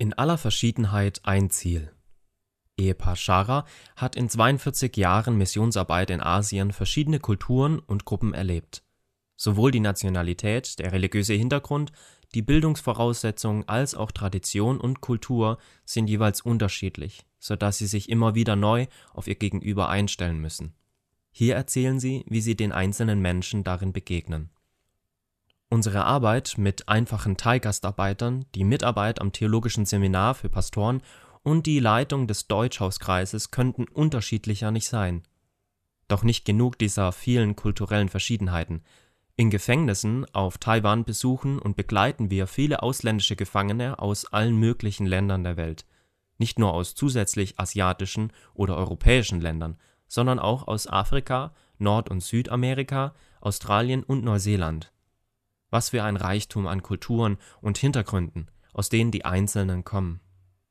In aller Verschiedenheit ein Ziel. Ehepaar Schara hat in 42 Jahren Missionsarbeit in Asien verschiedene Kulturen und Gruppen erlebt. Sowohl die Nationalität, der religiöse Hintergrund, die Bildungsvoraussetzungen als auch Tradition und Kultur sind jeweils unterschiedlich, so dass sie sich immer wieder neu auf ihr Gegenüber einstellen müssen. Hier erzählen sie, wie sie den einzelnen Menschen darin begegnen Unsere Arbeit mit einfachen Thai-Gastarbeitern, die Mitarbeit am Theologischen Seminar für Pastoren und die Leitung des Deutschhauskreises könnten unterschiedlicher nicht sein. Doch nicht genug dieser vielen kulturellen Verschiedenheiten. In Gefängnissen auf Taiwan besuchen und begleiten wir viele ausländische Gefangene aus allen möglichen Ländern der Welt. Nicht nur aus zusätzlich asiatischen oder europäischen Ländern, sondern auch aus Afrika, Nord und Südamerika, Australien und Neuseeland was für ein Reichtum an Kulturen und Hintergründen, aus denen die Einzelnen kommen.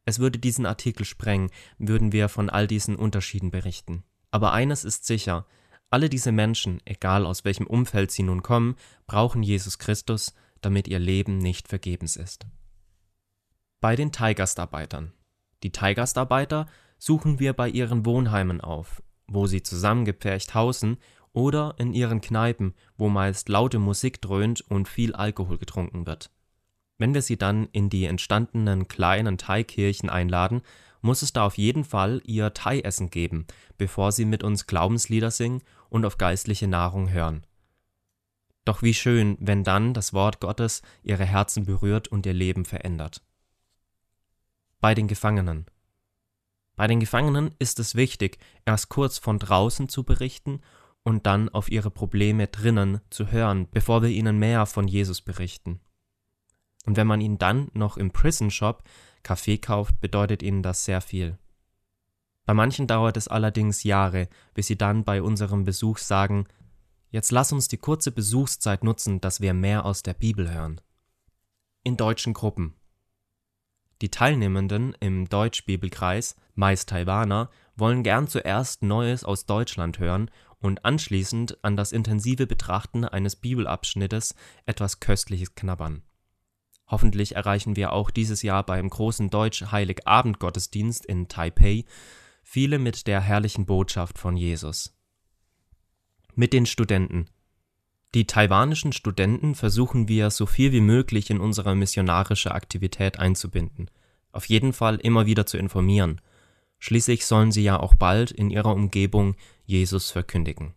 Es würde diesen Artikel sprengen, würden wir von all diesen Unterschieden berichten. Aber eines ist sicher, alle diese Menschen, egal aus welchem Umfeld sie nun kommen, brauchen Jesus Christus, damit ihr Leben nicht vergebens ist. Bei den Thai-Gastarbeitern. Die Thai-Gastarbeiter suchen wir bei ihren Wohnheimen auf, wo sie zusammengepfercht hausen oder in ihren Kneipen, wo meist laute Musik dröhnt und viel Alkohol getrunken wird. Wenn wir sie dann in die entstandenen kleinen Thai-Kirchen einladen, muss es da auf jeden Fall ihr Thai-Essen geben, bevor sie mit uns Glaubenslieder singen und auf geistliche Nahrung hören. Doch wie schön, wenn dann das Wort Gottes ihre Herzen berührt und ihr Leben verändert. Bei den Gefangenen. Bei den Gefangenen ist es wichtig, erst kurz von draußen zu berichten und dann auf ihre Probleme drinnen zu hören, bevor wir ihnen mehr von Jesus berichten. Und wenn man ihnen dann noch im Prison Shop Kaffee kauft, bedeutet ihnen das sehr viel. Bei manchen dauert es allerdings Jahre, bis sie dann bei unserem Besuch sagen, jetzt lass uns die kurze Besuchszeit nutzen, dass wir mehr aus der Bibel hören. In deutschen Gruppen. Die Teilnehmenden im Deutschbibelkreis, meist Taiwaner, wollen gern zuerst Neues aus Deutschland hören und anschließend an das intensive Betrachten eines Bibelabschnittes etwas Köstliches knabbern. Hoffentlich erreichen wir auch dieses Jahr beim großen Deutsch-Heiligabend-Gottesdienst in Taipei viele mit der herrlichen Botschaft von Jesus. Mit den Studenten. Die taiwanischen Studenten versuchen wir so viel wie möglich in unsere missionarische Aktivität einzubinden, auf jeden Fall immer wieder zu informieren Schließlich sollen sie ja auch bald in ihrer Umgebung Jesus verkündigen